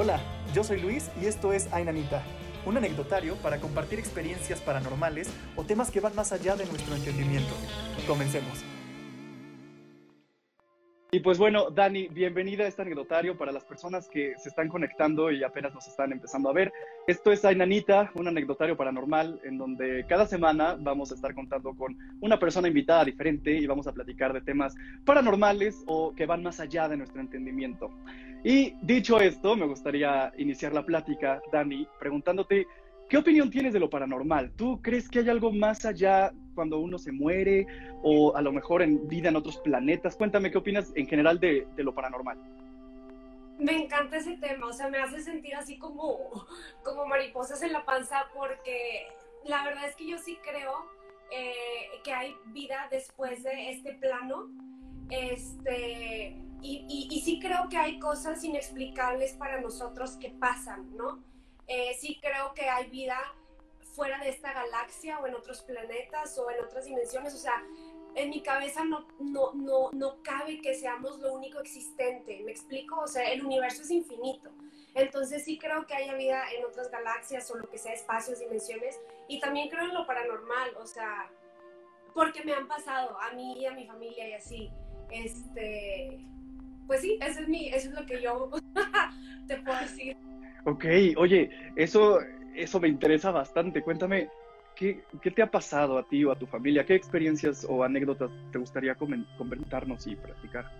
Hola, yo soy Luis y esto es Ainanita, un anecdotario para compartir experiencias paranormales o temas que van más allá de nuestro entendimiento. Comencemos. Y pues bueno, Dani, bienvenida a este anecdotario para las personas que se están conectando y apenas nos están empezando a ver. Esto es Ainanita, un anecdotario paranormal en donde cada semana vamos a estar contando con una persona invitada diferente y vamos a platicar de temas paranormales o que van más allá de nuestro entendimiento. Y dicho esto, me gustaría iniciar la plática, Dani, preguntándote, ¿qué opinión tienes de lo paranormal? ¿Tú crees que hay algo más allá cuando uno se muere o a lo mejor en vida en otros planetas? Cuéntame, ¿qué opinas en general de, lo paranormal? Me encanta ese tema, o sea, me hace sentir así como, como mariposas en la panza porque la verdad es que yo sí creo eh, que hay vida después de este plano. Este, y, sí creo que hay cosas inexplicables para nosotros que pasan, ¿no? Eh, sí creo que hay vida fuera de esta galaxia o en otros planetas o en otras dimensiones. O sea, en mi cabeza no, no, no, no cabe que seamos lo único existente. ¿Me explico? O sea, el universo es infinito. Entonces sí creo que haya vida en otras galaxias o lo que sea, espacios, dimensiones. Y también creo en lo paranormal, o sea, porque me han pasado a mí y a mi familia y así. Este, pues sí, eso es, mi, eso es lo que yo te puedo decir. Ok, oye, eso, eso me interesa bastante. Cuéntame, ¿qué, ¿qué, te ha pasado a ti o a tu familia? ¿Qué experiencias o anécdotas te gustaría comentarnos y practicar?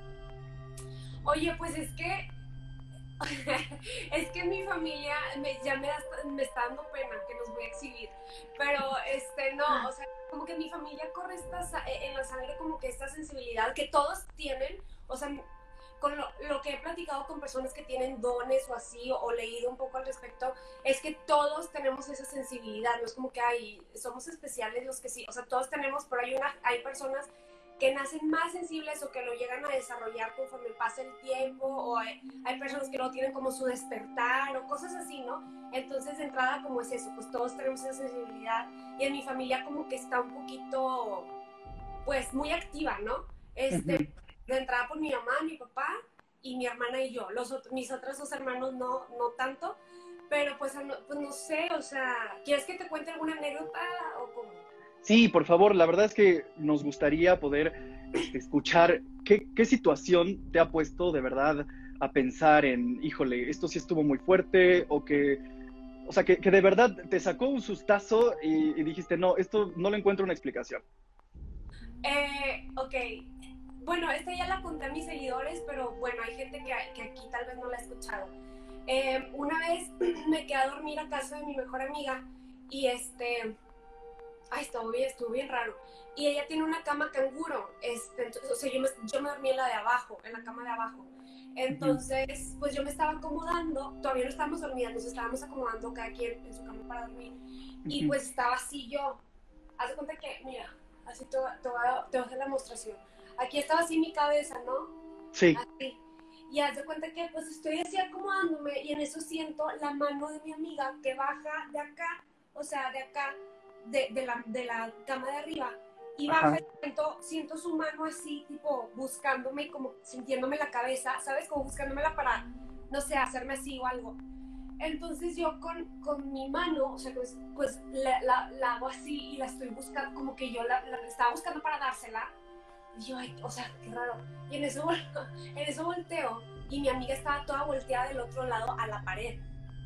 Oye, pues es que es que mi familia me, ya me, me, está dando pena que nos voy a exhibir, pero este no, o sea, como que mi familia corre esta, en la sangre como que esta sensibilidad que todos tienen, o sea, con lo, que he platicado con personas que tienen dones o así, o, leído un poco al respecto, es que todos tenemos esa sensibilidad, no es como que hay, somos especiales los que sí, o sea, todos tenemos, pero hay, una, hay personas que nacen más sensibles o que lo llegan a desarrollar conforme pasa el tiempo, o hay, personas que no tienen como su despertar, o cosas así, ¿no? Entonces, de entrada, como es eso, pues todos tenemos esa sensibilidad, y en mi familia como que está un poquito, pues, muy activa, ¿no? Este, de entrada por mi mamá, mi papá y mi hermana y yo. Los mis otros dos hermanos no, no tanto, pero pues, pues no sé, o sea, ¿quieres que te cuente alguna anécdota o cómo? Sí, por favor, la verdad es que nos gustaría poder este, escuchar qué, qué situación te ha puesto de verdad a pensar en, híjole, esto sí estuvo muy fuerte o que, o sea, que, que de verdad te sacó un sustazo y, y, dijiste, no, esto no le encuentro una explicación. Eh, ok, bueno, esta ya la conté a mis seguidores, pero bueno, hay gente que, que aquí tal vez no la ha escuchado. Eh, una vez me quedé a dormir a casa de mi mejor amiga y este, ay, estuvo bien, estuvo bien raro. Y ella tiene una cama canguro, este, o sea, yo me, yo me dormí en la de abajo, en la cama de abajo. Entonces, pues yo me estaba acomodando, todavía no estábamos dormidas, nos estábamos acomodando cada quien en su cama para dormir. Y pues estaba así yo. Haz de cuenta que, mira, así te, te, voy a, te voy a hacer la demostración aquí estaba así mi cabeza, ¿no? Sí. Así. Y haz de cuenta que pues estoy así acomodándome y en eso siento la mano de mi amiga que baja de acá, o sea, de acá, de, de, la, de la cama de arriba. Y baja y siento, siento su mano así, tipo, buscándome, como sintiéndome la cabeza, ¿sabes? Como buscándomela para, no sé, hacerme así o algo. Entonces yo con, con mi mano, o sea, pues, pues la, la, hago así y la estoy buscando, como que yo la, la estaba buscando para dársela y yo, ay, o sea, qué raro. Y en eso, en eso volteo y mi amiga estaba toda volteada del otro lado a la pared.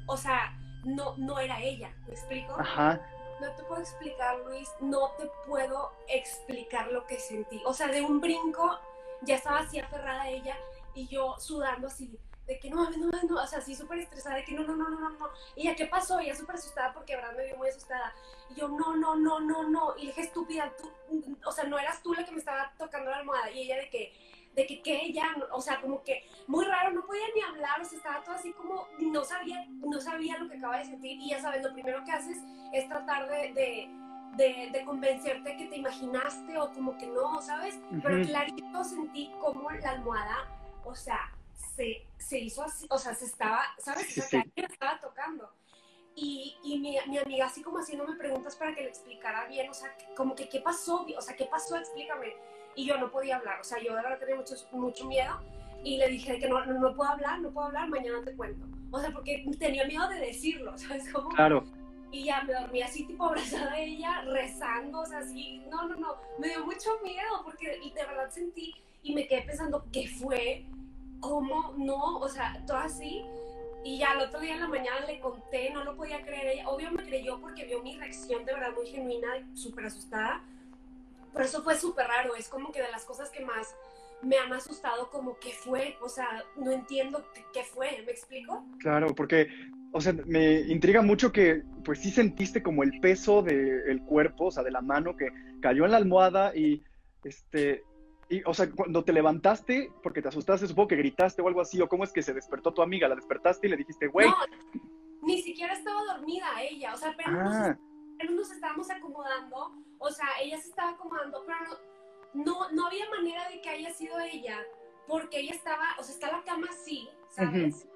O sea, no, no era ella, ¿me explico? Ajá. No te puedo explicar, Luis, no te puedo explicar lo que sentí. O sea, de un brinco ya estaba así aferrada a ella y yo sudando así de que no no no, o sea, así súper estresada, de que no, no, no, no, no, Y ella, ¿qué pasó? Ella súper asustada porque Abraham me vio muy asustada. Y yo, no, no, no, no, no. Y le dije, estúpida, tú, o sea, no eras tú la que me estaba tocando la almohada. Y ella de que, de que, ¿qué? Ella, o sea, como que muy raro, no podía ni hablar, o sea, estaba todo así como, no sabía, no sabía lo que acaba de sentir. Y ya sabes, lo primero que haces es tratar de, de de, de, convencerte que te imaginaste o como que no, ¿sabes? Pero clarito sentí como la almohada, o sea, se, se hizo así, o sea, se estaba, ¿sabes? Sí, sí. estaba tocando. Y, y mi, mi, amiga así como haciéndome preguntas para que le explicara bien, o sea, como que qué pasó, o sea, qué pasó, explícame. Y yo no podía hablar, o sea, yo de verdad tenía mucho, mucho miedo. y le dije que no, no, puedo hablar, no puedo hablar, mañana te cuento. O sea, porque tenía miedo de decirlo, ¿sabes cómo? Claro. Y ya me dormí así, tipo abrazada a ella, rezando, o sea, así, no, no, no, me dio mucho miedo porque de verdad sentí y me quedé pensando, ¿qué fue? ¿Cómo? No, o sea, todo así. Y ya el otro día en la mañana le conté, no lo podía creer ella. Obvio me creyó porque vio mi reacción de verdad muy genuina, súper asustada. Pero eso fue súper raro, es como que de las cosas que más me han asustado como qué fue, o sea, no entiendo qué fue, ¿me explico? Claro, porque, o sea, me intriga mucho que pues sí sentiste como el peso del cuerpo, o sea, de la mano que cayó en la almohada y, este, y, o sea, cuando te levantaste, porque te asustaste, supongo que gritaste o algo así, o cómo es que se despertó tu amiga, la despertaste y le dijiste, güey. No, ni siquiera estaba dormida ella, o sea, pero ah. nos estábamos acomodando, o sea, ella se estaba acomodando, pero no no, no había manera de que haya sido ella, porque ella estaba, o sea, está la cama así, ¿sabes?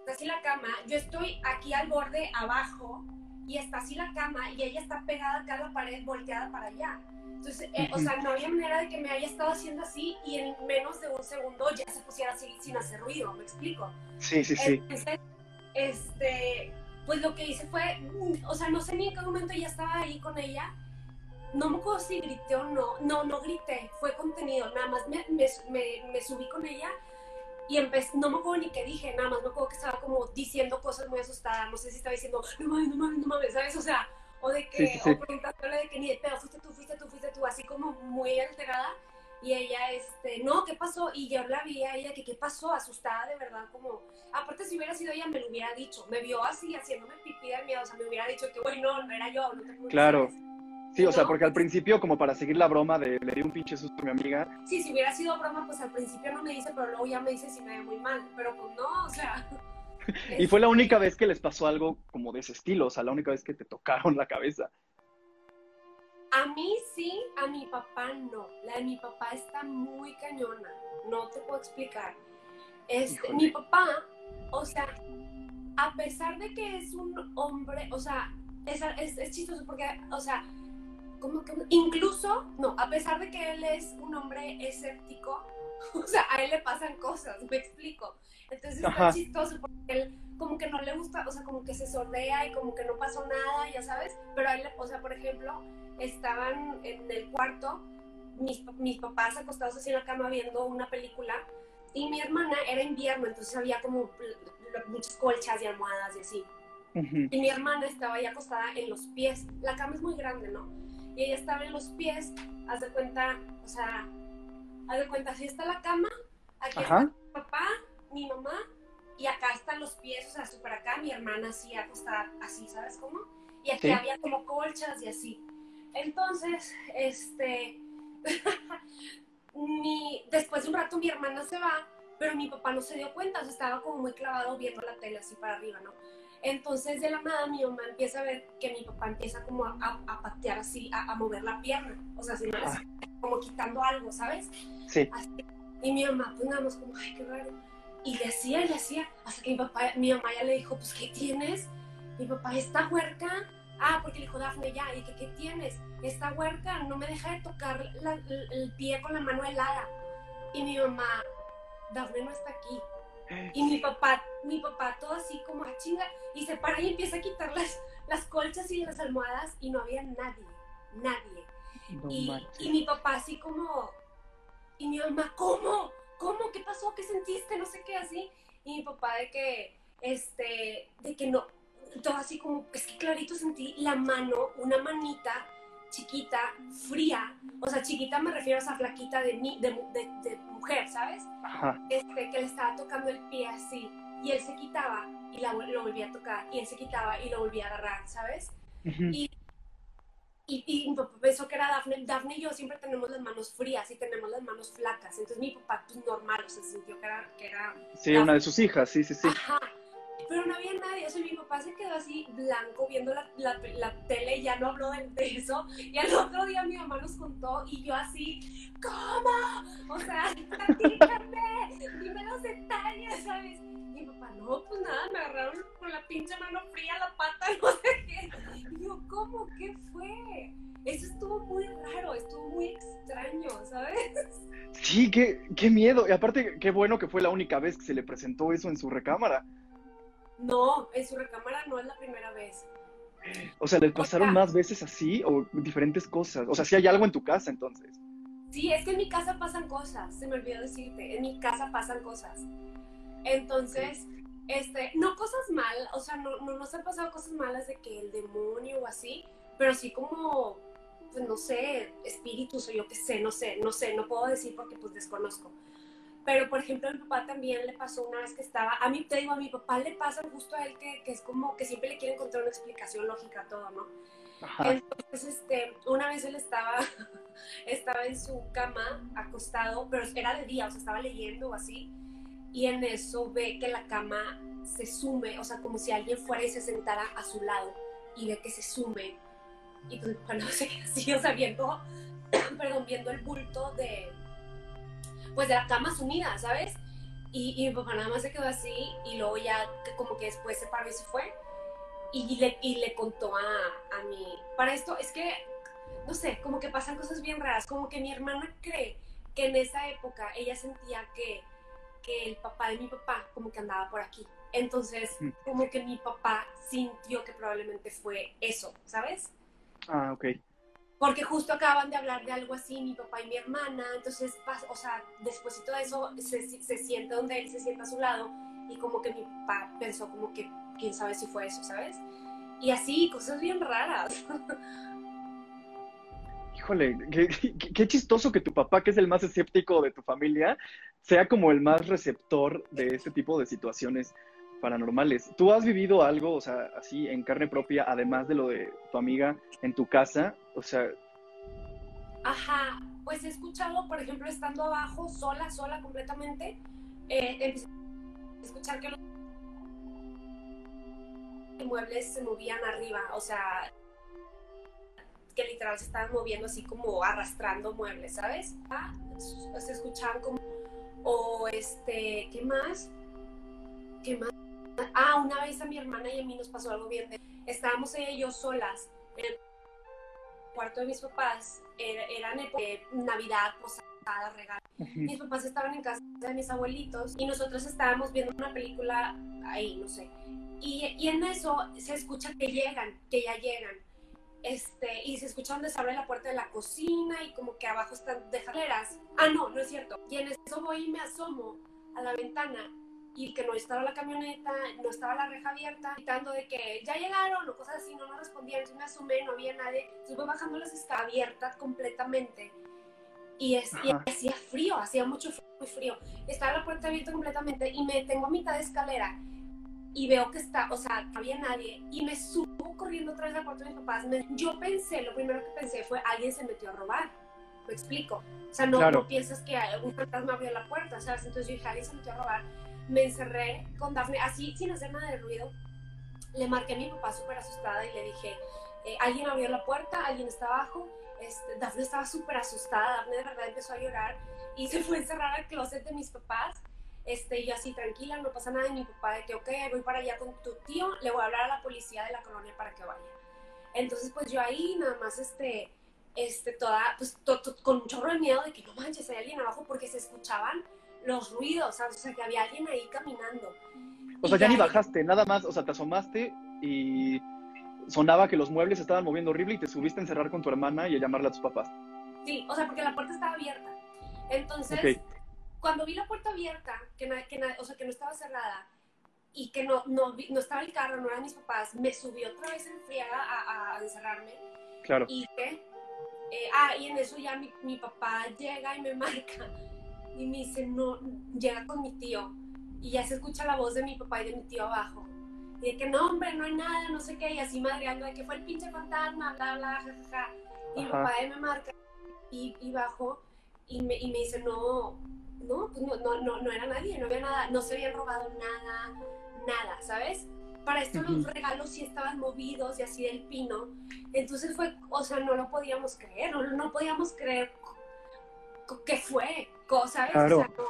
Está así la cama, yo estoy aquí al borde abajo y está así la cama y ella está pegada acá a la pared, volteada para allá. Entonces, eh, o sea, no había manera de que me haya estado haciendo así y en menos de un segundo ya se pusiera así sin hacer ruido, ¿me explico? Sí, sí, sí. Entonces, este, pues lo que hice fue, o sea, no sé ni en qué momento ya estaba ahí con ella no me acuerdo si grité o no, no, no grité, fue contenido, nada más me, me, subí con ella y empecé, no me acuerdo ni qué dije, nada más me acuerdo que estaba como diciendo cosas muy asustadas, no sé si estaba diciendo, no mames, no mames, no mames, ¿sabes? O sea, o de que, o preguntándole de que ni de pedo, fuiste tú, fuiste tú, fuiste tú, así como muy alterada. Y ella, este, no, ¿qué pasó? Y yo la vi a ella que, ¿qué pasó? Asustada de verdad, como, aparte si hubiera sido ella me lo hubiera dicho, me vio así haciéndome pipí de miedo, o sea, me hubiera dicho que, bueno, no era yo, no te Claro. Sí, o sea, porque al principio, como para seguir la broma de le di un pinche susto a mi amiga. Sí, si hubiera sido broma, pues al principio no me dice, pero luego ya me dice si me ve muy mal. Pero pues no, o sea. Y fue la única vez que les pasó algo como de ese estilo, o sea, la única vez que te tocaron la cabeza. A mí sí, a mi papá no. La de mi papá está muy cañona. No te puedo explicar. Este, mi papá, o sea, a pesar de que es un hombre, o sea, es, es, es chistoso porque, o sea, como que incluso, no, a pesar de que él es un hombre escéptico, o sea, a él le pasan cosas, me explico. Entonces es chistoso porque él como que no le gusta, o sea, como que se sordea y como que no pasó nada, ya sabes, pero él, o sea, por ejemplo, estaban en el cuarto, mis, mis papás acostados así en la cama viendo una película y mi hermana era invierno, entonces había como muchas colchas y almohadas y así. Y mi hermana estaba ahí acostada en los pies. La cama es muy grande, ¿no? y ella estaba en los pies, haz de cuenta, o sea, haz de cuenta, así está la cama, aquí está mi papá, mi mamá, y acá están los pies, o sea, súper acá, mi hermana así acostada, así, ¿sabes cómo? Y aquí había como colchas y así. Entonces, este, mi, después de un rato mi hermana se va, pero mi papá no se dio cuenta, o sea, estaba como muy clavado viendo la tele así para arriba, ¿no? Entonces de la nada mi mamá empieza a ver que mi papá empieza como a, patear así, a, mover la pierna, o sea, así, ah. como quitando algo, ¿sabes? Sí. Y mi mamá pues nada más como, ay, qué raro. Y le hacía, y le hacía, hasta que mi papá, mi mamá ya le dijo, pues, ¿qué tienes? Mi papá, ¿está huerca? Ah, porque le dijo Dafne ya, y que, ¿qué tienes? Esta huerca no me deja de tocar el pie con la mano helada. Y mi mamá, Dafne no está aquí. Y mi papá, mi papá todo así como a ah, chinga, y se para y empieza a quitar las, las colchas y las almohadas y no había nadie, nadie. y, y, mi papá así como, y mi mamá, ¿cómo? ¿Cómo? ¿Qué pasó? ¿Qué sentiste? No sé qué así. Y mi papá de que, este, de que no, todo así como, es que clarito sentí la mano, una manita chiquita, fría, o sea, chiquita me refiero a esa flaquita de, de, de, mujer, ¿sabes? Este, que le estaba tocando el pie así, y él se quitaba y la, lo volvía a tocar, y él se quitaba y lo volvía a agarrar, ¿sabes? y, y, y, mi papá pensó que era Dafne. Dafne y yo siempre tenemos las manos frías y tenemos las manos flacas. Entonces mi papá, pues normal, o sea, sintió que era. Que era sí, una de sus hijas, sí, sí, sí. Ajá pero no había nadie. O sea, mi papá se quedó así blanco viendo la, la, la tele y ya no habló de, eso. Y al otro día mi mamá nos contó y yo así, ¿cómo? O sea, platícame, dime los detalles, ¿sabes? Mi papá? No, pues nada, me agarraron con la pinche mano fría la pata, no sé qué. Y yo, ¿cómo? ¿Qué fue? Eso estuvo muy raro, estuvo muy extraño, ¿sabes? Sí, qué, qué miedo. Y aparte, qué bueno que fue la única vez que se le presentó eso en su recámara. No, en su recámara no es la primera vez. O sea, ¿les pasaron más veces así o diferentes cosas? O sea, si hay algo en tu casa entonces. Sí, es que en mi casa pasan cosas, se me olvidó decirte, en mi casa pasan cosas. Entonces, este, no cosas mal, o sea, no, no nos han pasado cosas malas de que el demonio o así, pero sí como, pues no sé, espíritus o yo qué sé, no sé, no sé, no puedo decir porque pues desconozco. Pero, por ejemplo, a mi papá también le pasó una vez que estaba, a mí te digo, a mi papá le pasa justo a él que, que es como que siempre le quiere encontrar una explicación lógica a todo, ¿no? Ajá. Entonces, este, una vez él estaba, estaba en su cama acostado, pero era de día, o sea, estaba leyendo o así, y en eso ve que la cama se sume, o sea, como si alguien fuera y se sentara a su lado, y ve que se sume, y pues cuando se queda así, o sea, viendo, perdón, viendo el bulto de, pues de la cama sumida, ¿sabes? Y, y mi papá nada más se quedó así, y luego ya como que después se paró y se fue, y le, y le contó a, a mi... Para esto es que, no sé, como que pasan cosas bien raras, como que mi hermana cree que en esa época ella sentía que, que el papá de mi papá como que andaba por aquí. Entonces, como que mi papá sintió que probablemente fue eso, ¿sabes? Ah, ok. Porque justo acaban de hablar de algo así, mi papá y mi hermana, entonces, o sea, después de todo eso, se, se siente donde él se sienta a su lado y como que mi papá pensó como que quién sabe si fue eso, ¿sabes? Y así, cosas bien raras. Híjole, qué, qué, qué, chistoso que tu papá, que es el más escéptico de tu familia, sea como el más receptor de este tipo de situaciones paranormales. ¿Tú has vivido algo, o sea, así en carne propia, además de lo de tu amiga, en tu casa? O sea... Ajá, pues he escuchado, por ejemplo, estando abajo, sola, sola completamente, eh, empecé a escuchar que los muebles se movían arriba, o sea, que literal se estaban moviendo así como arrastrando muebles, ¿sabes? Ah, se escuchaban como, o este, ¿qué más? ¿Qué más? Ah, una vez a mi hermana y a mí nos pasó algo bien. Estábamos ella y yo solas en el cuarto de mis papás, era, eran eh, Navidad, posada, regalo. Mis papás estaban en casa de mis abuelitos y nosotros estábamos viendo una película ahí, no sé. Y, y, en eso se escucha que llegan, que ya llegan. Este, y se escucha donde se abre la puerta de la cocina y como que abajo están de escaleras. Ah, no, no es cierto. Y en eso voy y me asomo a la ventana y que no estaba la camioneta, no estaba la reja abierta, gritando de que ya llegaron o cosas así, no nos respondían. Entonces me asomé, no había nadie. Estuve bajando las escaleras abiertas completamente. Y, es, y hacía frío, hacía mucho frío, muy frío. Estaba la puerta abierta completamente y me tengo a mitad de escalera y veo que está, o sea, no había nadie y me subo corriendo otra vez al cuarto de mis papás. Me, yo pensé, lo primero que pensé fue alguien se metió a robar. Me explico. O sea, no, claro. no piensas que un fantasma abrió la puerta, ¿sabes? Entonces yo dije, alguien se metió a robar. Me encerré con Dafne, así sin hacer nada de ruido. Le marqué a mi papá súper asustada y le dije, eh, alguien abrió la puerta, alguien está abajo. Este, Dafne estaba súper asustada, Dafne de verdad empezó a llorar y se fue a encerrar al closet de mis papás este, yo así tranquila, no pasa nada, y mi papá de que, ok, voy para allá con tu tío, le voy a hablar a la policía de la colonia para que vaya. Entonces, pues yo ahí nada más, este, este, toda, pues con un chorro de miedo de que no manches, hay alguien abajo porque se escuchaban los ruidos, ¿sabes? o sea, que había alguien ahí caminando. O sea, ya, ya ni bajaste, nada más, o sea, te asomaste y sonaba que los muebles estaban moviendo horrible y te subiste a encerrar con tu hermana y a llamarle a tus papás. Sí, o sea, porque la puerta estaba abierta. Entonces, okay cuando vi la puerta abierta, que, que, o sea, que no estaba cerrada y que no, no, no, estaba el carro, no eran mis papás, me subí otra vez en friega a, a encerrarme. Claro. Y que, eh, ah, y en eso ya mi, mi, papá llega y me marca y me dice, no, llega con mi tío. Y ya se escucha la voz de mi papá y de mi tío abajo. Y de que no, hombre, no hay nada, no sé qué, y así madreando de que fue el pinche fantasma, bla, bla, jajaja. Y mi papá me marca y, y bajo y me, y me dice, no, no, pues no, no, no, no, era nadie, no había nada, no se habían robado nada, nada, ¿sabes? Para esto los regalos sí estaban movidos y así del pino. Entonces fue, o sea, no lo podíamos creer, no, no podíamos creer qué fue, ¿sabes? Claro. O sea, no,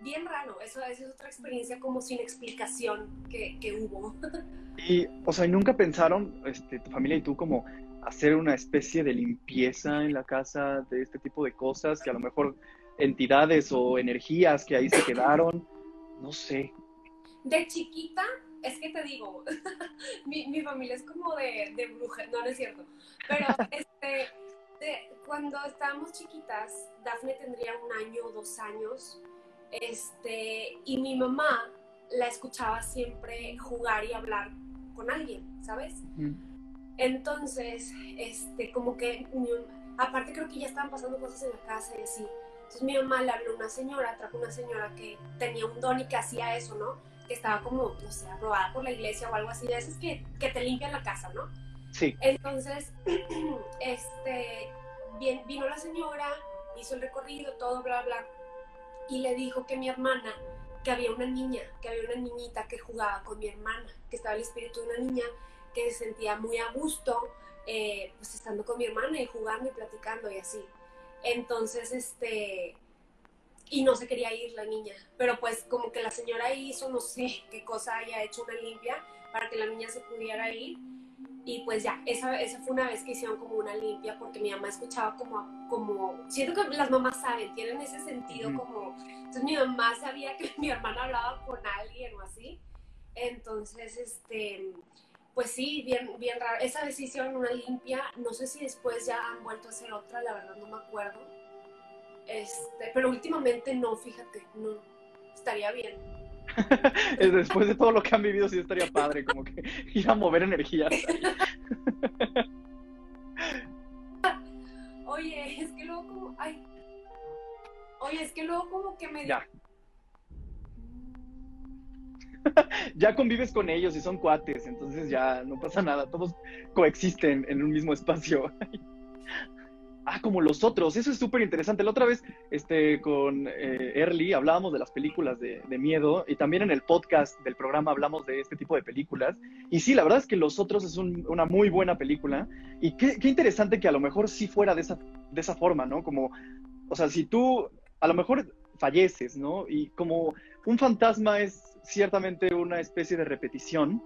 bien raro, eso, esa es otra experiencia como sin explicación que, que hubo. Y, o sea, ¿nunca pensaron, este, tu familia y tú, como hacer una especie de limpieza en la casa de este tipo de cosas, que a lo mejor entidades o energías que ahí se quedaron, no sé. De chiquita, es que te digo, mi, mi, familia es como de, de bruja, no, no es cierto, pero este, de, cuando estábamos chiquitas, Dafne tendría un año o dos años, este, y mi mamá la escuchaba siempre jugar y hablar con alguien, ¿sabes? Mm. Entonces, este, como que, aparte creo que ya estaban pasando cosas en la casa y así. Entonces mi mamá le habló a una señora, trajo una señora que tenía un don y que hacía eso, ¿no? Que estaba como, no sé, aprobada por la iglesia o algo así, de esas que, que te limpian la casa, ¿no? Entonces, este, bien, vino la señora, hizo el recorrido, todo, bla, bla, y le dijo que mi hermana, que había una niña, que había una niñita que jugaba con mi hermana, que estaba el espíritu de una niña que se sentía muy a gusto, eh, pues estando con mi hermana y jugando y platicando y así. Entonces, este, y no se quería ir la niña, pero pues como que la señora hizo, no sé qué cosa haya hecho una limpia para que la niña se pudiera ir. Y pues ya, esa, esa fue una vez que hicieron como una limpia porque mi mamá escuchaba como, como, siento que las mamás saben, tienen ese sentido como, entonces mi mamá sabía que mi hermana hablaba con alguien o así. Entonces, este, pues sí, bien, bien raro. Esa decisión, una limpia, no sé si después ya han vuelto a hacer otra, la verdad no me acuerdo. Este, pero últimamente no, fíjate, no, estaría bien. después de todo lo que han vivido, sí estaría padre, como que ir a mover energías. Oye, es que luego como, ay, oye, es que luego como que me... Ya ya convives con ellos y son cuates, entonces ya no pasa nada, todos coexisten en un mismo espacio. Ah, como los otros, eso es súper interesante. La otra vez, este, con eh, Early hablábamos de las películas de, miedo y también en el podcast del programa hablamos de este tipo de películas. Y sí, la verdad es que Los Otros es una muy buena película y qué, interesante que a lo mejor sí fuera de esa, de esa forma, ¿no? Como, o sea, si tú a lo mejor falleces, ¿no? Y como un fantasma es ciertamente una especie de repetición,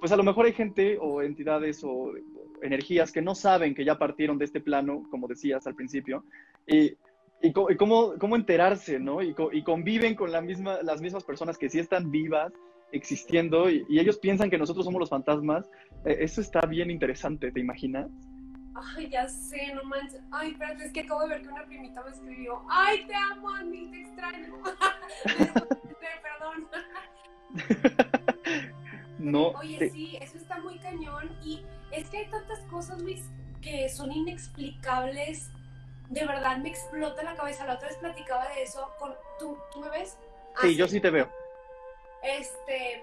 pues a lo mejor hay gente o entidades o energías que no saben que ya partieron de este plano, como decías al principio, y, y, cómo, cómo, enterarse, ¿no? Y, y, conviven con la misma, las mismas personas que sí están vivas, existiendo, y, ellos piensan que nosotros somos los fantasmas. E, eso está bien interesante, ¿te imaginas? Ay, ya sé, no manches. Ay, espérate, es que acabo de ver que una primita me escribió. Ay, te amo, Andy, te extraño. Perdón. no. Oye, sí, eso está muy cañón. Y es que hay tantas cosas, Luis, que son inexplicables. De verdad me explota la cabeza. La otra vez platicaba de eso con. ¿Tú, ¿tú me ves? sí, yo sí te veo. Este.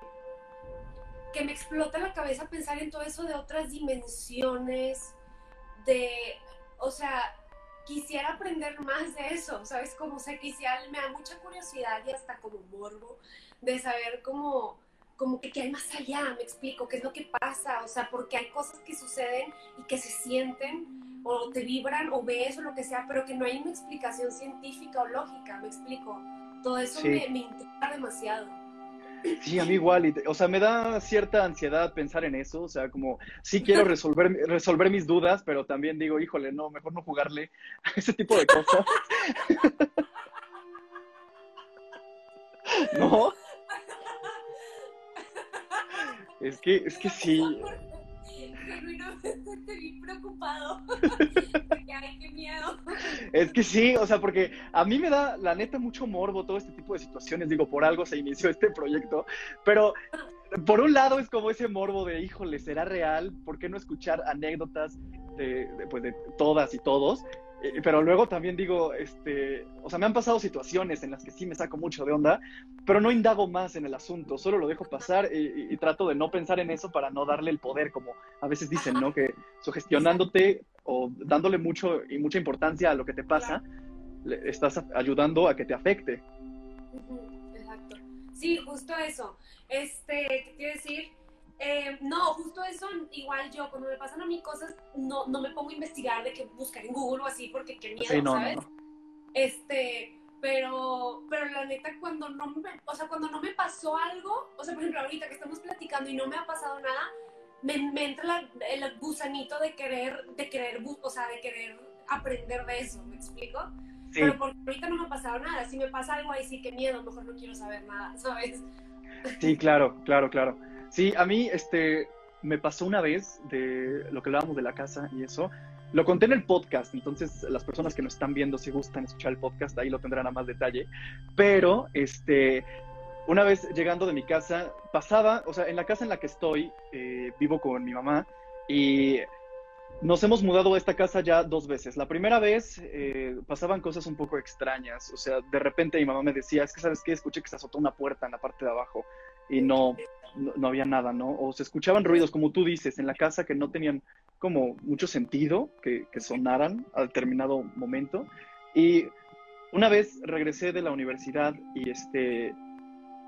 Que me explota la cabeza pensar en todo eso de otras dimensiones. De. O sea, quisiera aprender más de eso, ¿sabes? Como, o sea, quisiera, me da mucha curiosidad y hasta como morbo de saber cómo, como que hay más allá, me explico, qué es lo que pasa, o sea, porque hay cosas que suceden y que se sienten o te vibran o ves o lo que sea, pero que no hay una explicación científica o lógica, me explico. Todo eso me, me intriga demasiado. Sí, a mí igual, o sea, me da cierta ansiedad pensar en eso, o sea, como sí quiero resolver, resolver mis dudas, pero también digo, híjole, no, mejor no jugarle a ese tipo de cosas. ¿No? Es que, es que sí. vi preocupado. Ay, qué miedo. Es que sí, o sea, porque a mí me da, la neta, mucho morbo todo este tipo de situaciones. Digo, por algo se inició este proyecto. Pero por un lado es como ese morbo de, híjole, ¿será real? ¿Por qué no escuchar anécdotas de, de, pues, de todas y todos? Eh, pero luego también digo, este, o sea, me han pasado situaciones en las que sí me saco mucho de onda, pero no indago más en el asunto, solo lo dejo pasar y, trato de no pensar en eso para no darle el poder, como a veces dicen, ¿no? Que sugestionándote o dándole mucho y mucha importancia a lo que te pasa, le estás ayudando a que te afecte. Exacto. Sí, justo eso. Este, ¿qué quiero decir? Eh, no, justo eso, igual yo, cuando me pasan a mí cosas, no, no me pongo a investigar de que buscar en Google o así, porque qué miedo, ¿sabes? Este, pero, pero la neta, cuando no me, o sea, cuando no me pasó algo, o sea, por ejemplo, ahorita que estamos platicando y no me ha pasado nada, me, me entra el gusanito de querer, de querer, o sea, de querer aprender de eso, ¿me explico? Sí. Pero porque ahorita no me ha pasado nada, si me pasa algo ahí sí que miedo, mejor no quiero saber nada, ¿sabes? Sí, claro, claro, claro. Sí, a mí, este, me pasó una vez de lo que hablábamos de la casa y eso, lo conté en el podcast, entonces las personas que nos están viendo, si gustan escuchar el podcast, ahí lo tendrán a más detalle. Pero, este, una vez llegando de mi casa, pasaba, o sea, en la casa en la que estoy, eh, vivo con mi mamá y nos hemos mudado a esta casa ya dos veces. La primera vez eh, pasaban cosas un poco extrañas, o sea, de repente mi mamá me decía, es que sabes qué, escuché que se azotó una puerta en la parte de abajo y no, no, había nada, ¿no? O se escuchaban ruidos, como tú dices, en la casa que no tenían como mucho sentido que, sonaran al determinado momento. Y una vez regresé de la universidad y este,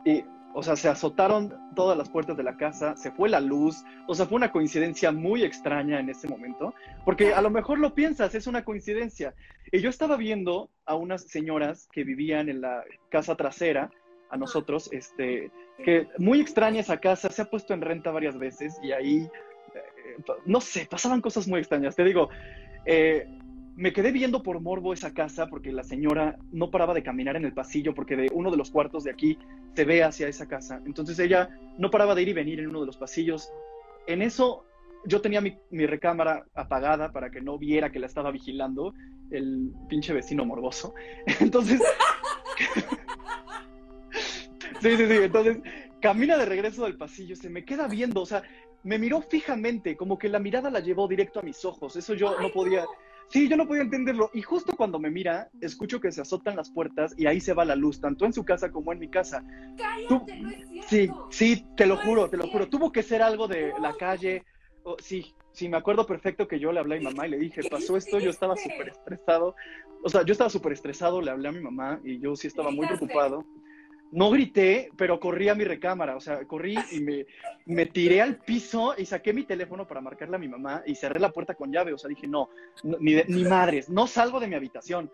y, o sea, se azotaron todas las puertas de la casa, se fue la luz, o sea, fue una coincidencia muy extraña en ese momento, porque a lo mejor lo piensas, es una coincidencia. Y yo estaba viendo a unas señoras que vivían en la casa trasera, a nosotros, este, que muy extraña esa casa, se ha puesto en renta varias veces y ahí no sé, pasaban cosas muy extrañas. Te digo, eh, me quedé viendo por morbo esa casa porque la señora no paraba de caminar en el pasillo porque de uno de los cuartos de aquí se ve hacia esa casa. Entonces ella no paraba de ir y venir en uno de los pasillos. En eso yo tenía mi, recámara apagada para que no viera que la estaba vigilando el pinche vecino morboso. Entonces... sí, sí, sí. Entonces camina de regreso del pasillo, se me queda viendo, o sea, me miró fijamente, como que la mirada la llevó directo a mis ojos. Eso yo no podía. Sí, yo no podía entenderlo. Y justo cuando me mira, escucho que se azotan las puertas y ahí se va la luz, tanto en su casa como en mi casa. Cállate, no es cierto. Sí, sí, te lo juro, te lo juro. Tuvo que ser algo de la calle. sí, sí, me acuerdo perfecto que yo le hablé a mi mamá y le dije, pasó esto, yo estaba súper estresado. O sea, yo estaba súper estresado, le hablé a mi mamá y yo sí estaba muy preocupado no grité, pero corrí a mi recámara, o sea, corrí y me, me, tiré al piso y saqué mi teléfono para marcarle a mi mamá y cerré la puerta con llave, o sea, dije, no, ni, ni madres, no salgo de mi habitación.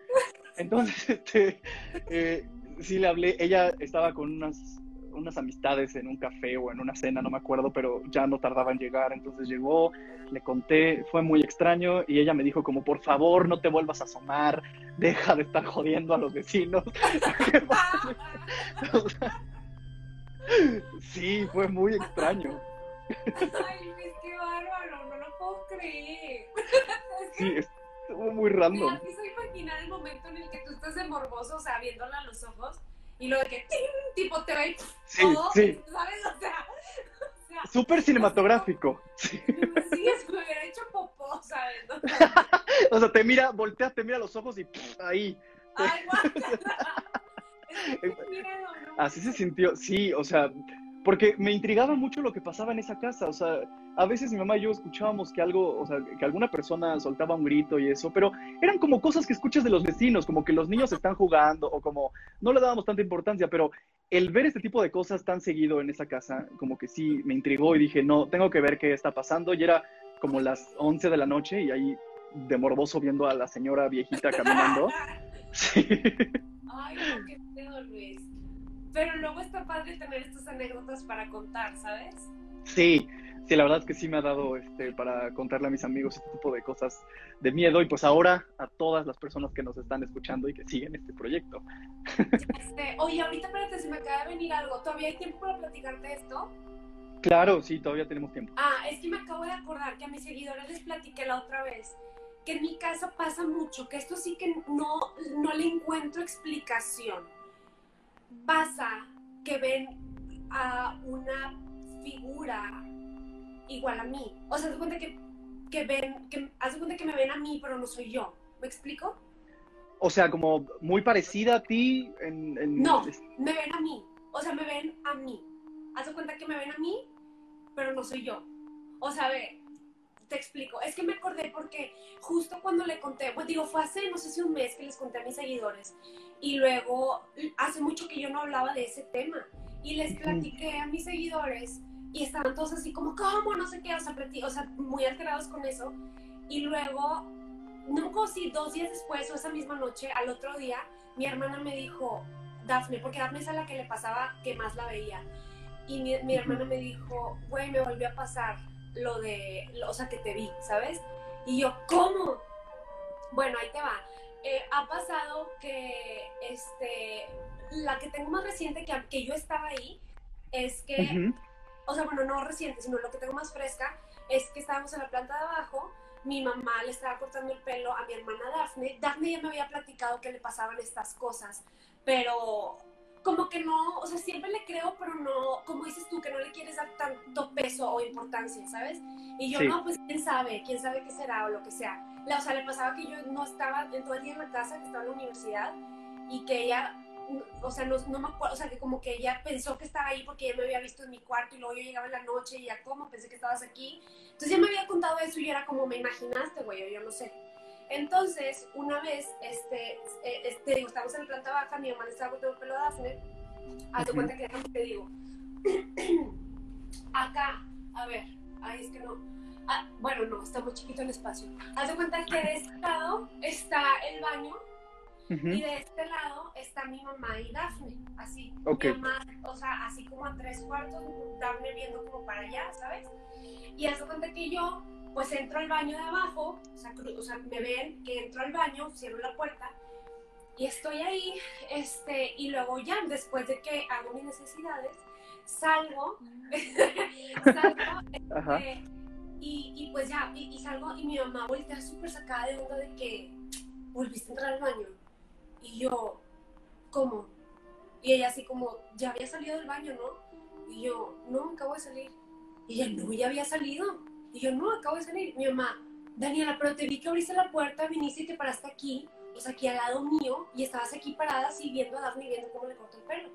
Entonces, este, eh, sí le hablé, ella estaba con unas unas amistades en un café o en una cena, no me acuerdo, pero ya no tardaba en llegar, entonces llegó, le conté, fue muy extraño y ella me dijo como, por favor, no te vuelvas a asomar, deja de estar jodiendo a los vecinos. sí, fue muy extraño. Ay, es que bárbaro, no lo puedo creer. Sí, estuvo muy random. Empiezo imaginar el momento en el que tú estás de morboso, o sea, viéndola a los ojos y lo de que tipo te ve sí, todo, sí. ¿sabes? O sea, súper cinematográfico. Sí, sí es me hubiera hecho popó, ¿sabes? o sea, te mira, voltea, te mira los ojos y ahí. Ay, Así se sintió, sí, o sea, porque me intrigaba mucho lo que pasaba en esa casa, o sea, a veces mi mamá y yo escuchábamos que algo, o sea, que alguna persona soltaba un grito y eso, pero eran como cosas que escuchas de los vecinos, como que los niños están jugando o como no le dábamos tanta importancia, pero el ver este tipo de cosas tan seguido en esa casa, como que sí me intrigó y dije, no, tengo que ver qué está pasando y era como las 11 de la noche y ahí de morboso viendo a la señora viejita caminando. Sí. Ay, qué pedo, Luis. Pero luego está padre tener estas anécdotas para contar, ¿sabes? Sí, sí, la verdad es que sí me ha dado este, para contarle a mis amigos este tipo de cosas de miedo y pues ahora a todas las personas que nos están escuchando y que siguen este proyecto. Este, oye, ahorita espérate, se me acaba de venir algo. ¿Todavía hay tiempo para platicarte esto? Claro, sí, todavía tenemos tiempo. Ah, es que me acabo de acordar que a mis seguidores les platiqué la otra vez que en mi casa pasa mucho, que esto sí que no, no le encuentro explicación pasa que ven a una figura igual a mí. O sea, haz cuenta que, que ven, que, haz cuenta que me ven a mí, pero no soy yo. ¿Me explico? O sea, como muy parecida a ti. En, No, me ven a mí. O sea, me ven a mí. Haz cuenta que me ven a mí, pero no soy yo. O sea, ve, te explico. Es que me acordé porque justo cuando le conté, pues digo, fue hace no sé si un mes que les conté a mis seguidores. Y luego, hace mucho que yo no hablaba de ese tema. Y les platiqué a mis seguidores y estaban todos así como, ¿cómo? No sé qué, o sea, o sea muy alterados con eso. Y luego, no si dos días después o esa misma noche, al otro día, mi hermana me dijo, Dafne, porque Dafne es a la que le pasaba que más la veía. Y mi, mi hermana me dijo, güey, me volvió a pasar lo de, lo- o sea, que te vi, ¿sabes? Y yo, ¿cómo? Bueno, ahí te va. Eh, ha pasado que, este, la que tengo más reciente, que, que yo estaba ahí, es que, Ujú. o sea, bueno, no reciente, sino lo que tengo más fresca, es que estábamos en la planta de abajo, mi mamá le estaba cortando el pelo a mi hermana Dafne. Dafne ya me había platicado que le pasaban estas cosas, pero como que no, o sea, siempre le creo, pero no, como dices tú, que no le quieres dar tanto peso o importancia, ¿sabes? Y yo, Sí. no, pues quién sabe, quién sabe qué será o lo que sea. La- o sea, le pasaba que yo no estaba en todo el día en la casa, que estaba en la universidad, y que ella, o sea, no, no me acuerdo, o sea, que como que ella pensó que estaba ahí porque ella me había visto en mi cuarto y luego yo llegaba en la noche y ya, ¿cómo? Pensé que estabas aquí. Entonces ella me había contado eso y yo era como, me imaginaste, güey, yo no sé. Entonces, una vez, este, eh, este, digo, estábamos en la planta baja, mi mamá le estaba cortando el pelo a Dafne. Haz de Ujú. cuenta que te digo. Acá, a ver, ay, es que no. Ah, bueno, no, está muy chiquito el espacio. Haz de cuenta que de este lado está el baño Ujú. y de este lado está mi mamá y Dafne, así. Ok. Mi mamá, o sea, así como a tres cuartos, Dafne viendo como para allá, ¿sabes? Y haz de cuenta que yo, pues entro al baño de abajo, o sea, o sea, me ven que entro al baño, cierro la puerta y estoy ahí, este, y luego ya, después de que hago mis necesidades, salgo, salgo, eh, y, y pues ya, y, y salgo y mi mamá voltea súper sacada de onda de que volviste a entrar al baño. Y yo, ¿cómo? Y ella así como, ya había salido del baño, ¿no? Y yo, no, acabo de salir. Y ella, no, ya había salido. Y yo, no, acabo de salir. Mi mamá, Daniela, pero te vi que abriste la puerta, viniste y te paraste aquí, o sea, aquí al lado mío, y estabas aquí parada así viendo a Daphne y viendo cómo le cortó el pelo.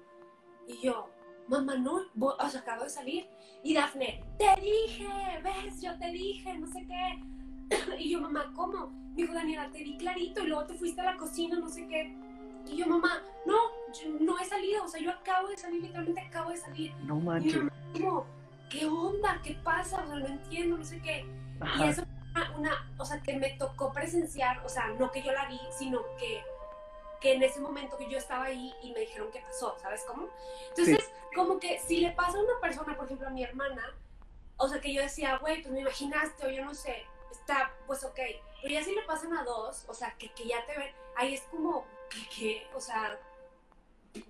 Y yo, mamá, no, o sea, acabo de salir. Y Dafne, te dije, ves, yo te dije, no sé qué. Y yo, mamá, ¿cómo? Me dijo, Daniela, te vi clarito y luego te fuiste a la cocina, no sé qué. Y yo, mamá, no, yo no he salido, o sea, yo acabo de salir, literalmente acabo de salir. No Y manches. mamá, como, ¿qué onda? ¿Qué pasa? O sea, no entiendo, no sé qué. Y eso fue una, una- o sea, que me tocó presenciar, o sea, no que yo la vi, sino que, que en ese momento que yo estaba ahí y me dijeron qué pasó, ¿sabes cómo? Entonces, como que si le pasa a una persona, por ejemplo, a mi hermana, o sea, que yo decía, güey, pues me imaginaste, o yo no sé, está, pues ok, pero ya si le pasan a dos, o sea, que, que ya te ven, ahí es como, que, o sea,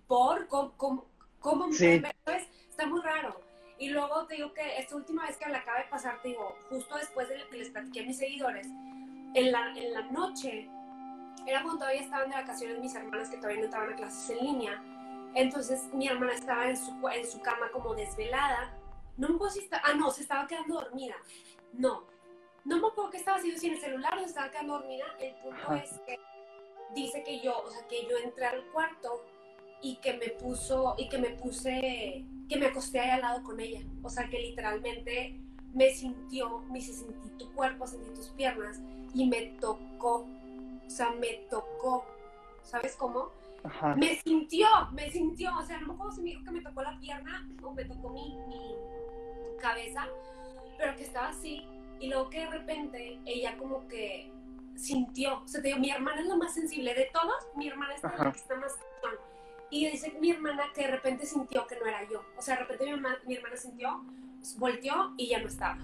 por, ¿cómo, cómo, cómo me Sí. ¿Sabes? Está muy raro. Y luego te digo que esta última vez que la acaba de pasar, te digo, justo después de lo que les platiqué a mis seguidores, en la, en la noche, era cuando todavía estaban de vacaciones mis hermanas que todavía no estaban a clases en línea. Entonces mi hermana estaba en su, en su cama como desvelada. No me acuerdo si estaba, ah, no, se estaba quedando dormida. No, no me acuerdo qué estaba haciendo, si en el celular o se estaba quedando dormida. El punto Ajá. es que dice que yo, o sea, que yo entré al cuarto y que me puso, y que me puse, que me acosté ahí al lado con ella. O sea, que literalmente me sintió, me dice, sentí tu cuerpo, sentí tus piernas y me tocó. O sea, me tocó. ¿Sabes cómo? Ajá. Me sintió, me sintió. O sea, no me acuerdo si me dijo que me tocó la pierna o me tocó mi, mi cabeza, pero que estaba así. Y luego que de repente ella como que sintió. O sea, te digo, mi hermana es la más sensible de todos. Mi hermana es la que está más. Y dice mi hermana que de repente sintió que no era yo. O sea, de repente mi, mamá- mi hermana sintió, volteó y ya no estaba.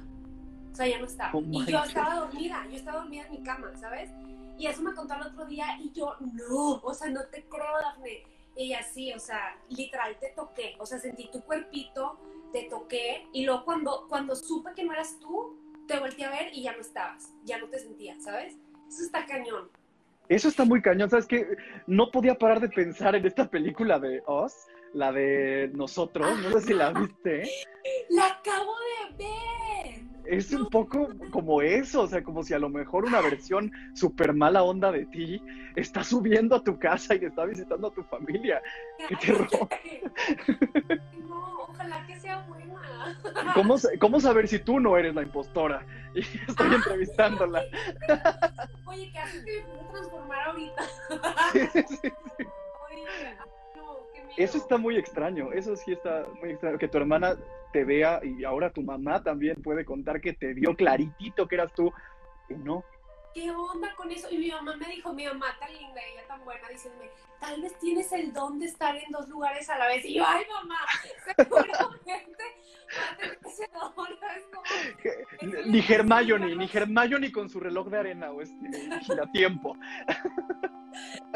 O sea, ya no estaba. Oh y yo estaba dormida, yo estaba dormida en mi cama, ¿sabes? Y eso me contó el otro día y yo, no, o sea, no te creo, Dafne. Y así, o sea, literal te toqué, o sea, sentí tu cuerpito, te toqué y luego cuando, cuando supe que no eras tú, te volteé a ver y ya no estabas, ya no te sentía, ¿sabes? Eso está cañón. Eso está muy cañón, ¿sabes qué? No podía parar de pensar en esta película de Oz, la de nosotros, no sé si la viste. ¡La acabo de ver! Es un poco como eso, o sea, como si a lo mejor una versión súper mala onda de ti está subiendo a tu casa y está visitando a tu familia. ¡Qué terror! No, ojalá que sea buena. ¿Cómo, cómo saber si tú no eres la impostora? Y estoy entrevistándola. Oye, ¿qué haces que me puedo transformar ahorita? Sí, sí, sí. Oye, ay, no, qué miedo. Eso está muy extraño, eso sí está muy extraño, que tu hermana te vea y ahora tu mamá también puede contar que te vio claritito que eras tú. Y no, ¿qué onda con eso? Y mi mamá me dijo, mi mamá tan linda, ella tan buena, diciéndome, tal vez tienes el don de estar en dos lugares a la vez. Y yo, ay, mamá, seguramente ese don. Ni Hermione, ni Hermione con su reloj de arena o este giratiempo.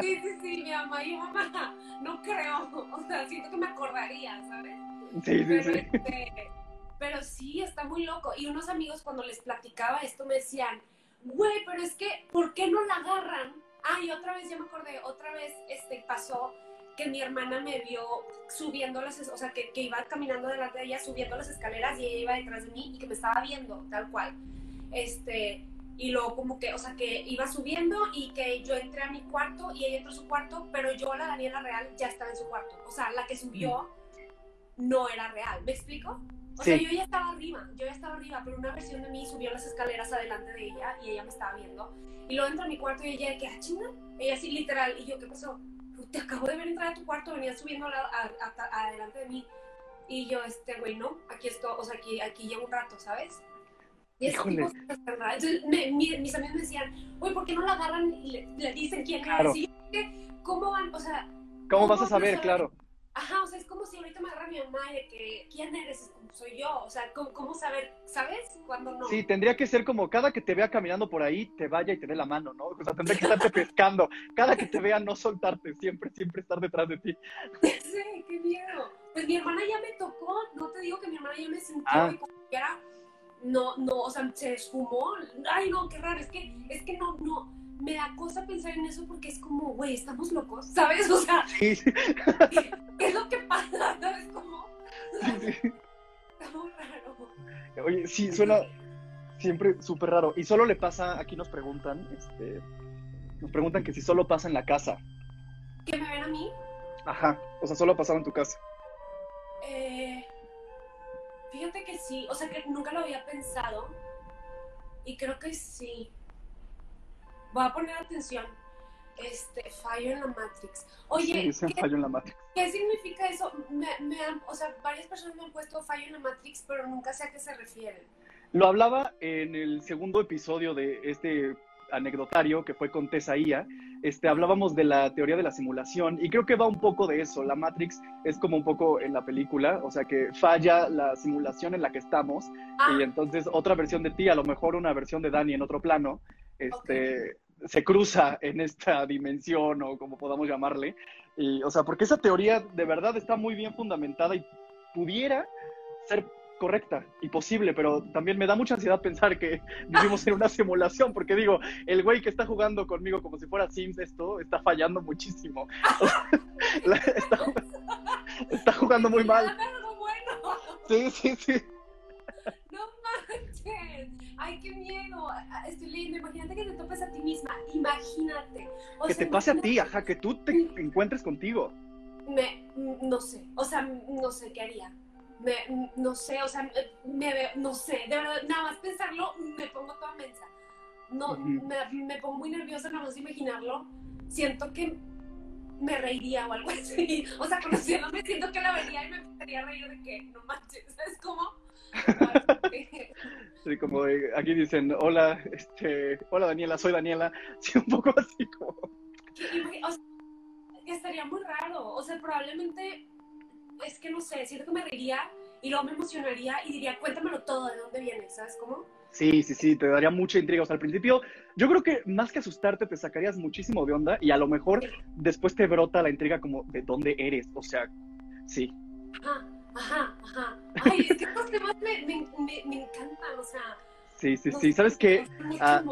Sí, sí, sí, mi mamá y mamá, no creo, o sea, siento que me acordaría, ¿sabes? Sí, sí, Pero, sí. este, pero sí, está muy loco. Y unos amigos cuando les platicaba esto me decían, güey, pero es que, ¿por qué no la agarran? Ah, y otra vez, ya me acordé, otra vez este, pasó que mi hermana me vio subiendo las, o sea, que, que iba caminando delante de ella, subiendo las escaleras y ella iba detrás de mí y que me estaba viendo, tal cual. Este, y luego como que, o sea, que iba subiendo y que yo entré a mi cuarto y ella entró a su cuarto, pero yo, la Daniela Real, ya estaba en su cuarto. O sea, la que subió no era real. ¿Me explico? O sea, Sí. yo ya estaba arriba, yo ya estaba arriba, pero una versión de mí subió las escaleras adelante de ella y ella me estaba viendo. Y luego entro a mi cuarto y ella de que, ah, chinga. Ella así, literal. Y yo, ¿qué pasó? Te acabo de ver entrar a tu cuarto, venías subiendo a a- a- adelante de mí. Y yo, este, güey, no, aquí estoy, o sea, aquí, aquí llevo un rato, ¿sabes? Y tipo raras. Entonces, me- mi- mis amigos me decían, güey, ¿por qué no la agarran y le, le dicen quién Claro. es? Y yo. ¿cómo van? O sea, ¿Cómo vas a ¿Cómo saber? vas a Claro. Ajá, o sea, es como si ahorita me agarra mi mamá y de que, ¿quién eres? Como, soy yo. O sea, ¿cómo, cómo saber? ¿Sabes? Cuando no. Sí, tendría que ser como cada que te vea caminando por ahí, te vaya y te dé la mano, ¿no? O sea, tendría que estarte pescando. Cada que te vea, no soltarte, siempre, siempre estar detrás de ti. Sí, qué miedo. Pues mi hermana ya me tocó, no te digo que mi hermana ya me sintió Ah. y como que era, no, no, o sea, se esfumó. Ay, no, qué raro, es que, es que no, no, me da cosa pensar en eso porque es como, güey, estamos locos, ¿sabes? O sea, Sí, sí, ¿qué es lo que pasa? ¿Sabes cómo? sí, sí. Está muy raro. Oye, sí, suena siempre súper raro. Y solo le pasa, aquí nos preguntan, este, nos preguntan que si solo pasa en la casa. ¿Que me ven a mí? Ajá, o sea, solo ha pasado en tu casa. Eh, fíjate que sí, o sea que nunca lo había pensado y creo que sí. Voy a poner atención. Este, fallo en la Matrix. Oye, Sí, ¿qué, falló en la Matrix. qué significa eso? Me, me han- o sea, varias personas me han puesto fallo en la Matrix, pero nunca sé a qué se refieren. Lo hablaba en el segundo episodio de este anecdotario que fue con Tesaía. Este, hablábamos de la teoría de la simulación y creo que va un poco de eso. La Matrix es como un poco en la película, o sea que falla la simulación en la que estamos Ah, y entonces otra versión de ti, a lo mejor una versión de Dani en otro plano, este, se cruza en esta dimensión o como podamos llamarle. Y, o sea, porque esa teoría de verdad está muy bien fundamentada y pudiera ser correcta y posible, pero también me da mucha ansiedad pensar que vivimos en una simulación, porque digo, el güey que está jugando conmigo como si fuera Sims, esto está fallando muchísimo. O sea, la- está, jugando, está jugando muy mal. Sí, sí, sí. Ay, qué miedo. Estoy leyendo. Imagínate que te topes a ti misma. Imagínate. O Que sea, te pase a ti, ajá, que tú te encuentres contigo. Me, no sé, o sea, no sé qué haría. Me, no sé, o sea, me, no sé, de verdad, nada más pensarlo me pongo toda mensa. No, me, me pongo muy nerviosa nada más imaginarlo. Siento que me reiría o algo así. O sea, conociéndome, siento que la vería y me empezaría a reír de que no manches, ¿sabes cómo? Sí, como de- aquí dicen, hola, este, hola Daniela, soy Daniela. Sí, un poco así como. O sea, estaría muy raro. O sea, probablemente, es que no sé, siento que me reiría y luego me emocionaría y diría, cuéntamelo todo, ¿de dónde vienes? ¿Sabes cómo? Sí, sí, sí, te daría mucha intriga. O sea, al principio, yo creo que más que asustarte, te sacarías muchísimo de onda y a lo mejor después te brota la intriga como de dónde eres. O sea, sí. Ajá, ajá, ajá. Ay, es que estos temas me, me, me, me encantan, o sea. Sí, sí, sí. ¿Sabes qué? Ah.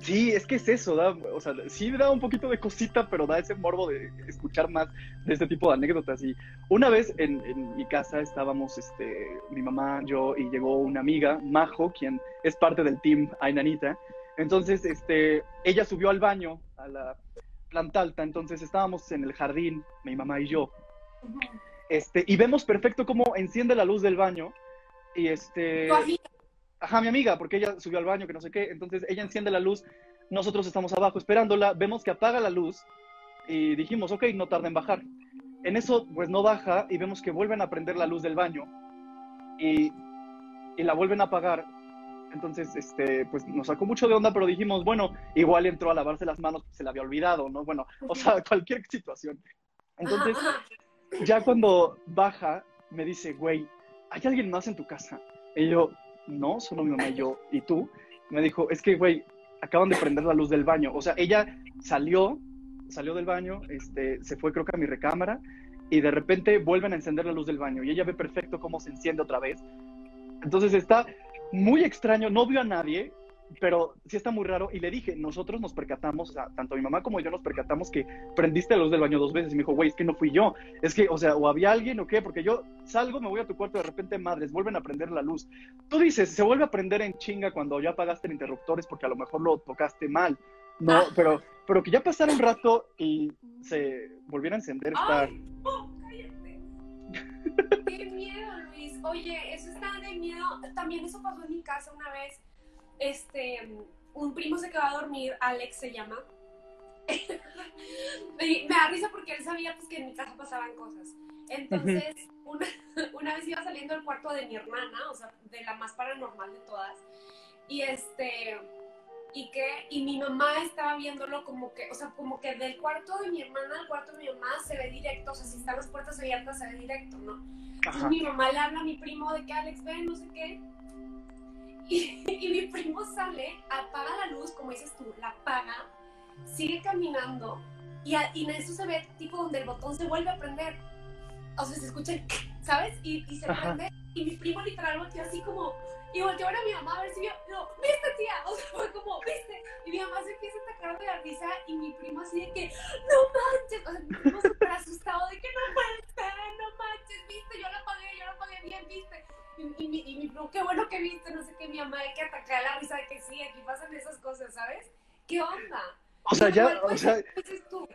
Sí, es que es eso, da, o sea, sí da un poquito de cosita, pero da ese morbo de escuchar más de este tipo de anécdotas. Y una vez en, en mi casa estábamos, este, mi mamá, yo, y llegó una amiga, Majo, quien es parte del team Ainanita. Entonces, este, ella subió al baño, a la planta alta, entonces estábamos en el jardín, mi mamá y yo, Ujú. Este, y vemos perfecto cómo enciende la luz del baño, y este... Ajá, mi amiga, porque ella subió al baño, que no sé qué. Entonces ella enciende la luz, nosotros estamos abajo esperándola, vemos que apaga la luz y dijimos, ok, no tarda en bajar. En eso, pues no baja y vemos que vuelven a prender la luz del baño y, y la vuelven a apagar Entonces, este, pues nos sacó mucho de onda, pero dijimos, bueno, igual entró a lavarse las manos, se le había olvidado, ¿no? Bueno, o sea, cualquier situación. Entonces, ya cuando baja, me dice, güey, ¿hay alguien más en tu casa? Y yo, no, solo mi mamá y yo. ¿Y tú? Me dijo, es que, güey, acaban de prender la luz del baño. O sea, ella salió, salió del baño, este, se fue creo que a mi recámara y de repente vuelven a encender la luz del baño y ella ve perfecto cómo se enciende otra vez. Entonces está muy extraño, no vio a nadie, pero sí está muy raro. Y le dije, nosotros nos percatamos, o sea, tanto mi mamá como yo nos percatamos que prendiste la luz del baño dos veces. Y me dijo, güey, es que no fui yo. Es que, o sea, o había alguien o qué, porque yo salgo, me voy a tu cuarto, de repente, madres, vuelven a prender la luz. Tú dices, se vuelve a prender en chinga cuando ya apagaste el interruptor, es porque a lo mejor lo tocaste mal. No, Ah. pero, pero que ya pasara un rato y se volviera a encender. Ay, no, cállate. Qué miedo, Luis. Oye, eso está de miedo. También eso pasó en mi casa una vez. Este, un primo se quedó a dormir, Alex se llama. Me da risa porque él sabía pues, que en mi casa pasaban cosas. Entonces, una, una vez iba saliendo del cuarto de mi hermana, o sea, de la más paranormal de todas. Y este, y que, y mi mamá estaba viéndolo como que, o sea, como que del cuarto de mi hermana al cuarto de mi mamá se ve directo, o sea, si están las puertas abiertas se ve directo, ¿no? Entonces mi mamá le habla a mi primo de que Alex ve, no sé qué. Y, y mi primo sale, apaga la luz, como dices tú, la apaga, sigue caminando y, a- y en eso se ve tipo donde el botón se vuelve a prender. O sea, se escucha, el ¿sabes? Y, y se Ajá. prende y mi primo literal volteó así como, y volteó a mi mamá a ver si vio, no, viste tía, o sea, fue como, viste. Y mi mamá se empieza a atacar de la risa y mi primo así de que, no manches, o sea, mi primo súper asustado de que no puede ser, no manches, viste, yo la apagué, yo la apagué bien, viste. Y, y, mi- y mi primo, qué bueno que viste, no sé qué, mi mamá de que atacar la risa de que sí, aquí pasan esas cosas, ¿sabes? ¿Qué onda? O sea, ya, o pues, sea, tú,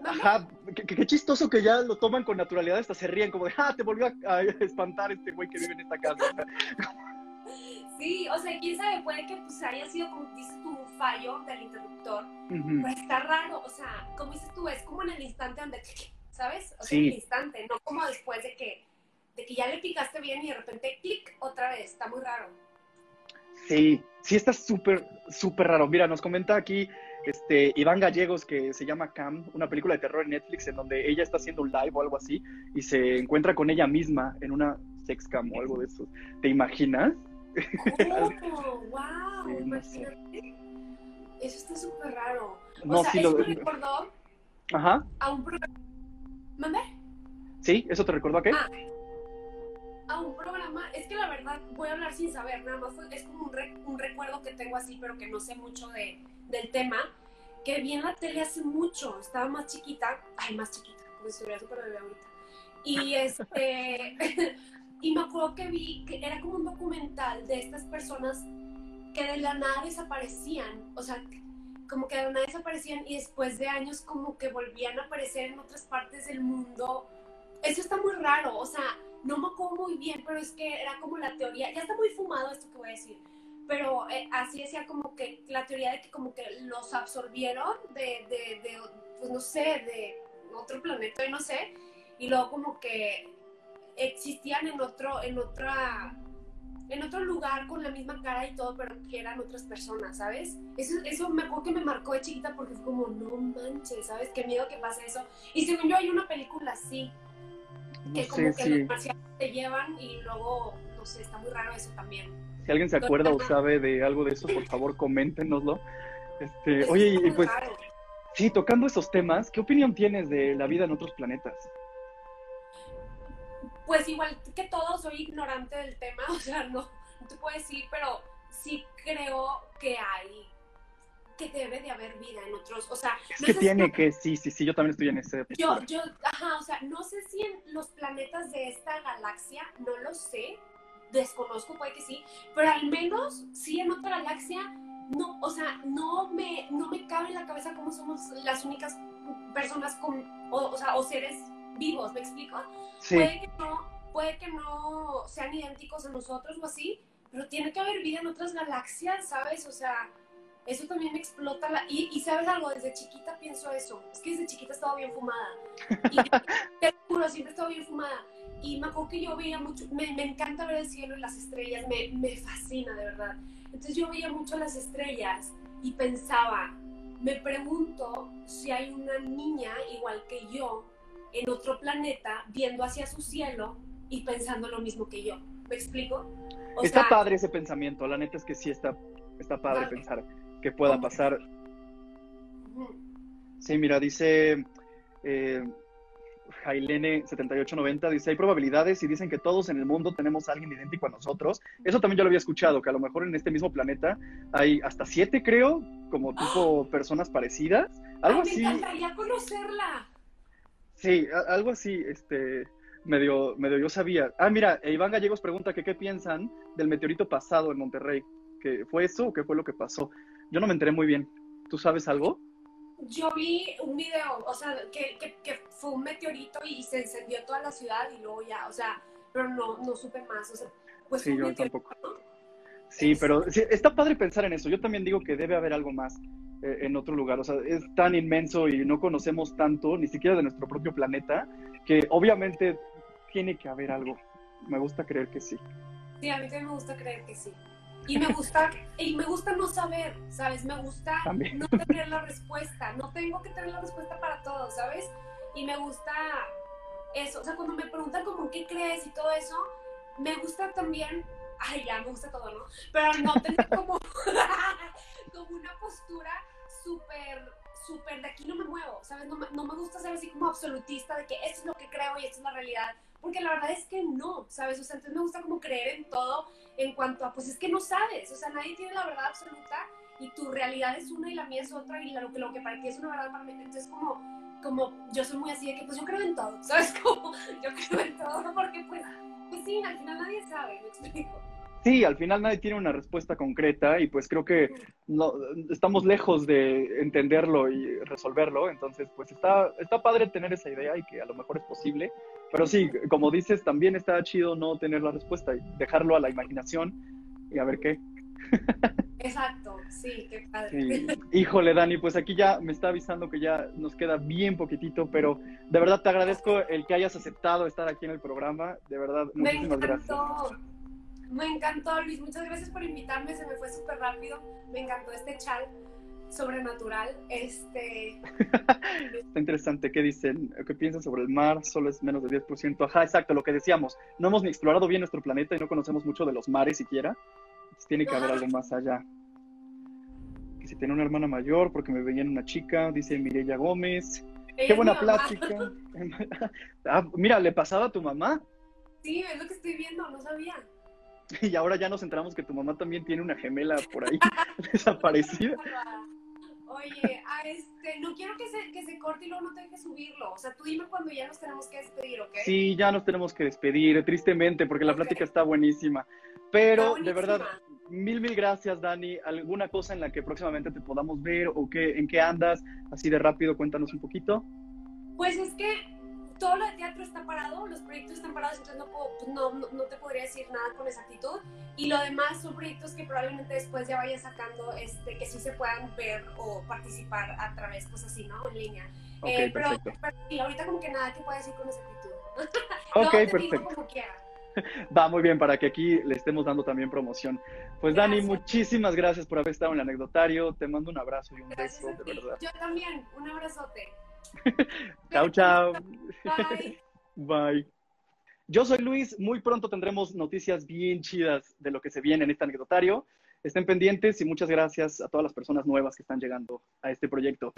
¿Mande? Ajá, qué, qué- qué chistoso que ya lo toman con naturalidad, hasta se ríen como de, ah, te volvió a, a espantar este güey que vive en esta casa. Sí, o sea, quién sabe, puede que pues haya sido, como dices tú, un fallo del interruptor, pero está raro, o sea, como dices tú, es como en el instante donde, ¿sabes? O sea, Sí. en el instante, no como después de que, de que ya le picaste bien y de repente, clic, otra vez, está muy raro. Sí, sí está súper, súper raro. Mira, nos comenta aquí este, Iván Gallegos que se llama Cam, una película de terror en Netflix en donde ella está haciendo un live o algo así y se encuentra con ella misma en una sex cam o algo de eso. ¿Te imaginas? ¡Oh, wow! Imagínate. Eso está súper raro. O No, sea, sí eso lo... me recordó Ajá, a un programa, ¿mande? sí, ¿eso te recordó a qué? Ah, a un programa, es que la verdad voy a hablar sin saber, nada más es como un, re- un recuerdo que tengo así, pero que no sé mucho de, del tema, que vi en la tele hace mucho, estaba más chiquita, ay, más chiquita, como si estuviera súper bebé ahorita, y este, y me acuerdo que vi que era como un documental de estas personas que de la nada desaparecían, o sea, como que de la nada desaparecían y después de años como que volvían a aparecer en otras partes del mundo. Eso está muy raro, o sea, no me acuerdo muy bien, pero es que era como la teoría, ya está muy fumado esto que voy a decir, pero eh, así decía como que la teoría de que como que los absorbieron de, de, de, pues no sé, de otro planeta, no sé, y luego como que existían en otro, en otra, en otro lugar con la misma cara y todo, pero que eran otras personas, ¿sabes? Eso, eso me acuerdo que me marcó de chiquita porque fue como, no manches, ¿sabes? Qué miedo que pase eso. Y según yo hay una película así, No que sé como que si, los marcianos te llevan y luego, no sé, está muy raro eso también. si alguien se acuerda o sabe de algo de eso, por favor, coméntenoslo. Este, oye, y pues, raro. sí, tocando esos temas, ¿qué opinión tienes de la vida en otros planetas? Pues igual que todo, soy ignorante del tema, o sea, no, no te puedo decir, pero sí creo que hay, que debe de haber vida en otros, o sea, Es no que si- tiene que, sí, sí, sí, yo también estoy en ese. Yo, yo, ajá, o sea, no sé si en los planetas de esta galaxia, no lo sé, desconozco, puede que sí, pero al menos sí en otra galaxia, no, o sea, no me, no me cabe en la cabeza cómo somos las únicas personas con, o, o sea, o seres vivos, ¿me explico? Sí, Puede que no, puede que no sean idénticos a nosotros o así, pero tiene que haber vida en otras galaxias, ¿sabes? O sea, eso también me explota. La... Y, y, sabes algo, desde chiquita pienso eso. Es que desde chiquita estaba bien fumada. Y te juro, siempre estaba bien fumada. Y me acuerdo que yo veía mucho, me, me encanta ver el cielo y las estrellas, me, me fascina de verdad. Entonces yo veía mucho las estrellas y pensaba, me pregunto si hay una niña igual que yo en otro planeta viendo hacia su cielo y pensando lo mismo que yo. ¿Me explico? O está sea, padre ese pensamiento, la neta es que sí está, está padre pensar que pueda pasar. Sí, mira, dice eh, Jailene7890, dice, hay probabilidades y dicen que todos en el mundo tenemos a alguien idéntico a nosotros. Eso también yo lo había escuchado, que a lo mejor en este mismo planeta hay hasta siete, creo, como tipo personas parecidas. Algo Ay, así. Me encantaría conocerla. Sí, algo así, este, medio, medio yo sabía. Ah, mira, Iván Gallegos pregunta que qué piensan del meteorito pasado en Monterrey. ¿Que fue eso o qué fue lo que pasó? Yo no me enteré muy bien. ¿Tú sabes algo? Yo vi un video, o sea, que, que, que, fue un meteorito y se encendió toda la ciudad y luego ya, o sea, pero no, no supe más. O sea, pues sí, yo tampoco. ¿no? Sí, pero sí, está padre pensar en eso. Yo también digo que debe haber algo más en otro lugar. O sea, es tan inmenso y no conocemos tanto, ni siquiera de nuestro propio planeta, que obviamente tiene que haber algo. Me gusta creer que sí. Sí, a mí también me gusta creer que sí. Y me gusta, y me gusta no saber, ¿sabes? Me gusta También. no tener la respuesta. No tengo que tener la respuesta para todo, ¿sabes? Y me gusta eso. O sea, cuando me preguntan como qué crees y todo eso, me gusta también, ay, ya, me gusta todo, ¿no? Pero no tener como, como una postura súper, súper de aquí no me muevo, ¿sabes? No no me gusta ser así como absolutista de que esto es lo que creo y esto es la realidad porque la verdad es que no, ¿sabes? O sea, entonces me gusta como creer en todo en cuanto a, pues es que no sabes, o sea, nadie tiene la verdad absoluta y tu realidad es una y la mía es otra y lo que, lo que para ti es una verdad para mí, entonces como, como yo soy muy así de que pues yo creo en todo, ¿sabes? Como yo creo en todo porque pues, pues sí, al final nadie sabe, me explico. Sí, al final nadie tiene una respuesta concreta y pues creo que no, estamos lejos de entenderlo y resolverlo, entonces pues está, está padre tener esa idea y que a lo mejor es posible, pero sí, como dices, también está chido no tener la respuesta y dejarlo a la imaginación y a ver qué. Exacto, sí, qué padre. Sí. Híjole, Dani, pues aquí ya me está avisando que ya nos queda bien poquitito, pero de verdad te agradezco el que hayas aceptado estar aquí en el programa, de verdad, Me muchísimas encantó. gracias. Me encantó, Luis. Muchas gracias por invitarme. Se me fue súper rápido. Me encantó este chat sobrenatural. Este. Está interesante. ¿Qué dicen? ¿Qué piensan sobre el mar? Solo es menos de 10%. Ajá, exacto, lo que decíamos. No hemos ni explorado bien nuestro planeta y no conocemos mucho de los mares siquiera. Entonces tiene que haber algo más allá. Que si tiene una hermana mayor, porque me veían una chica, dice Mireya Gómez. Ella Qué buena plática. ah, mira, le pasaba a tu mamá. Sí, es lo que estoy viendo. No sabía. Y ahora ya nos enteramos que tu mamá también tiene una gemela por ahí desaparecida. Oye, a este, no quiero que se, que se corte y luego no tenga que subirlo. O sea, tú dime cuando ya nos tenemos que despedir, ¿ok? Sí, ya nos tenemos que despedir, tristemente, porque la plática está buenísima. Pero Está de verdad, mil, mil gracias, Dani. ¿Alguna cosa en la que próximamente te podamos ver o qué, en qué andas? Así de rápido, cuéntanos un poquito. Pues es que todo lo de teatro está parado, los proyectos están parados, entonces no, puedo, pues no, no, no te podría decir nada con exactitud. Y lo demás son proyectos que probablemente después ya vaya sacando, este, que sí se puedan ver o participar a través, pues así, ¿no? En línea. Ok, Eh, pero, perfecto. pero sí, ahorita como que nada que pueda decir con exactitud. Ok, te digo perfecto. como quiera. Va muy bien para que aquí le estemos dando también promoción. Pues Dani, Gracias. muchísimas gracias por haber estado en el anecdotario. Te mando un abrazo y un Gracias beso, de verdad. Yo también, un abrazote. Chao, chao. Bye. Bye. Yo soy Luis. Muy pronto tendremos noticias bien chidas de lo que se viene en este anecdotario. Estén pendientes y muchas gracias a todas las personas nuevas que están llegando a este proyecto.